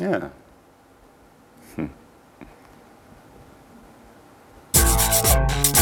Yeah. Hmm.